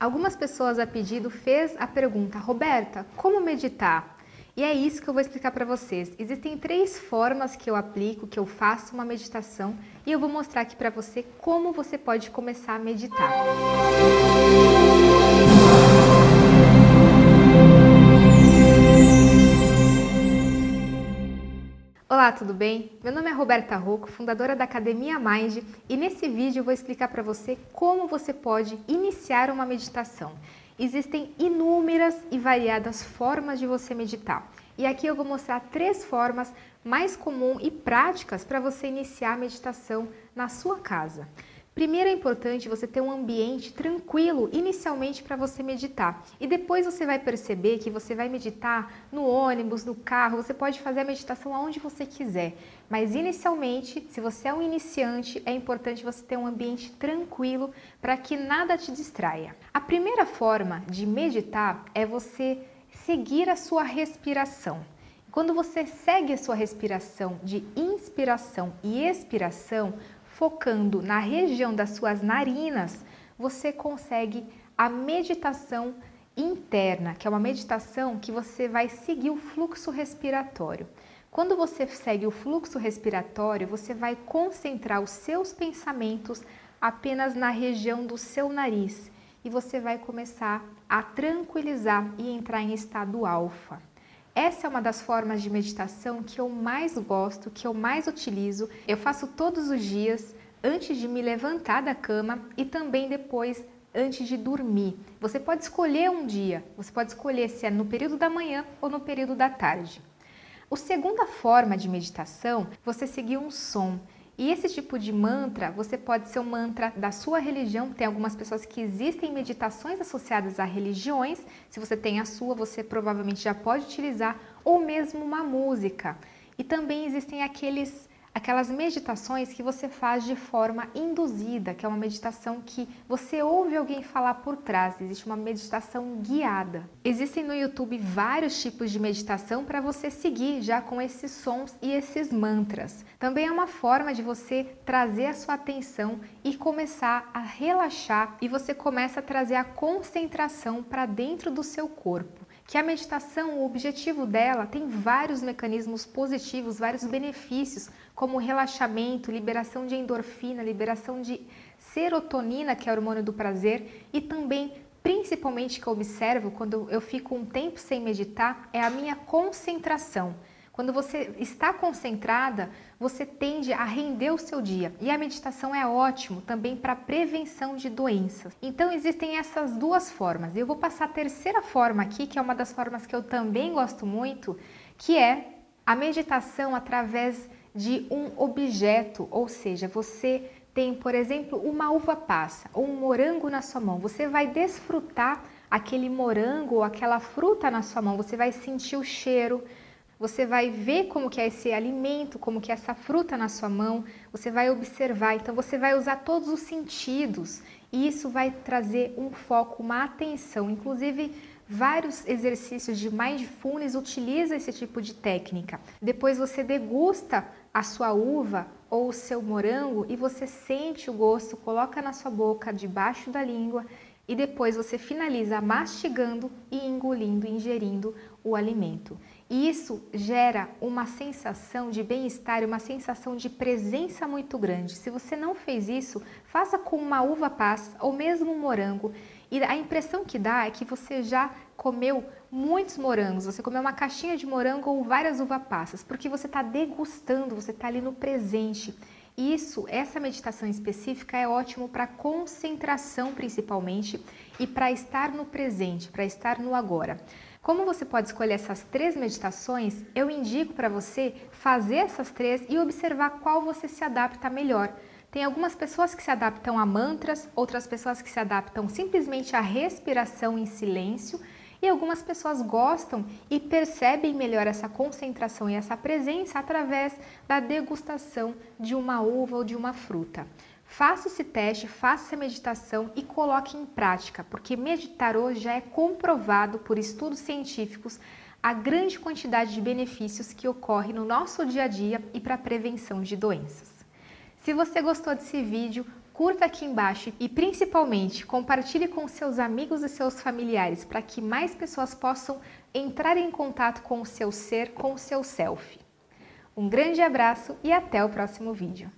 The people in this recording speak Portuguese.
Algumas pessoas a pedido fez a pergunta: "Roberta, como meditar?" E é isso que eu vou explicar para vocês. Existem três formas que eu aplico, que eu faço uma meditação, e eu vou mostrar aqui para você como você pode começar a meditar. Olá, tudo bem? Meu nome é Roberta Rocco, fundadora da Academia Mind, e nesse vídeo vou explicar para você como você pode iniciar uma meditação. Existem inúmeras e variadas formas de você meditar. E aqui eu vou mostrar três formas mais comuns e práticas para você iniciar a meditação na sua casa. Primeiro é importante você ter um ambiente tranquilo inicialmente para você meditar. E depois você vai perceber que você vai meditar no ônibus, no carro, você pode fazer a meditação aonde você quiser. Mas inicialmente, se você é um iniciante, é importante você ter um ambiente tranquilo para que nada te distraia. A primeira forma de meditar é você seguir a sua respiração. Quando você segue a sua respiração de inspiração e expiração, focando na região das suas narinas, você consegue a meditação interna, que é uma meditação que você vai seguir o fluxo respiratório. Quando você segue o fluxo respiratório, você vai concentrar os seus pensamentos apenas na região do seu nariz e você vai começar a tranquilizar e entrar em estado alfa. Essa é uma das formas de meditação que eu mais gosto, que eu mais utilizo. Eu faço todos os dias antes de me levantar da cama e também depois antes de dormir. Você pode escolher um dia, você pode escolher se é no período da manhã ou no período da tarde. A segunda forma de meditação, você seguir um som. E esse tipo de mantra, você pode ser um mantra da sua religião. Tem algumas pessoas que existem meditações associadas a religiões. Se você tem a sua, você provavelmente já pode utilizar, ou mesmo uma música. E também existem aqueles aquelas meditações que você faz de forma induzida, que é uma meditação que você ouve alguém falar por trás, existe uma meditação guiada. Existem no YouTube vários tipos de meditação para você seguir já com esses sons e esses mantras. Também é uma forma de você trazer a sua atenção e começar a relaxar e você começa a trazer a concentração para dentro do seu corpo que a meditação, o objetivo dela tem vários mecanismos positivos, vários benefícios, como relaxamento, liberação de endorfina, liberação de serotonina, que é o hormônio do prazer, e também, principalmente que eu observo quando eu fico um tempo sem meditar, é a minha concentração. Quando você está concentrada, você tende a render o seu dia. E a meditação é ótimo também para prevenção de doenças. Então existem essas duas formas. Eu vou passar a terceira forma aqui, que é uma das formas que eu também gosto muito, que é a meditação através de um objeto, ou seja, você tem, por exemplo, uma uva passa ou um morango na sua mão. Você vai desfrutar aquele morango ou aquela fruta na sua mão, você vai sentir o cheiro, você vai ver como que é esse alimento, como que é essa fruta na sua mão, você vai observar, então você vai usar todos os sentidos. E isso vai trazer um foco, uma atenção, inclusive vários exercícios de mindfulness utilizam esse tipo de técnica. Depois você degusta a sua uva ou o seu morango e você sente o gosto, coloca na sua boca, debaixo da língua e depois você finaliza mastigando e engolindo, ingerindo o alimento. E isso gera uma sensação de bem-estar, uma sensação de presença muito grande. Se você não fez isso, faça com uma uva passa ou mesmo um morango. E a impressão que dá é que você já comeu muitos morangos, você comeu uma caixinha de morango ou várias uva passas, porque você está degustando, você está ali no presente. Isso, essa meditação específica é ótimo para concentração principalmente e para estar no presente, para estar no agora. Como você pode escolher essas três meditações, eu indico para você fazer essas três e observar qual você se adapta melhor. Tem algumas pessoas que se adaptam a mantras, outras pessoas que se adaptam simplesmente à respiração em silêncio e algumas pessoas gostam e percebem melhor essa concentração e essa presença através da degustação de uma uva ou de uma fruta. Faça esse teste, faça essa meditação e coloque em prática, porque meditar hoje já é comprovado por estudos científicos a grande quantidade de benefícios que ocorre no nosso dia a dia e para a prevenção de doenças. Se você gostou desse vídeo, curta aqui embaixo e principalmente compartilhe com seus amigos e seus familiares para que mais pessoas possam entrar em contato com o seu ser, com o seu self. Um grande abraço e até o próximo vídeo.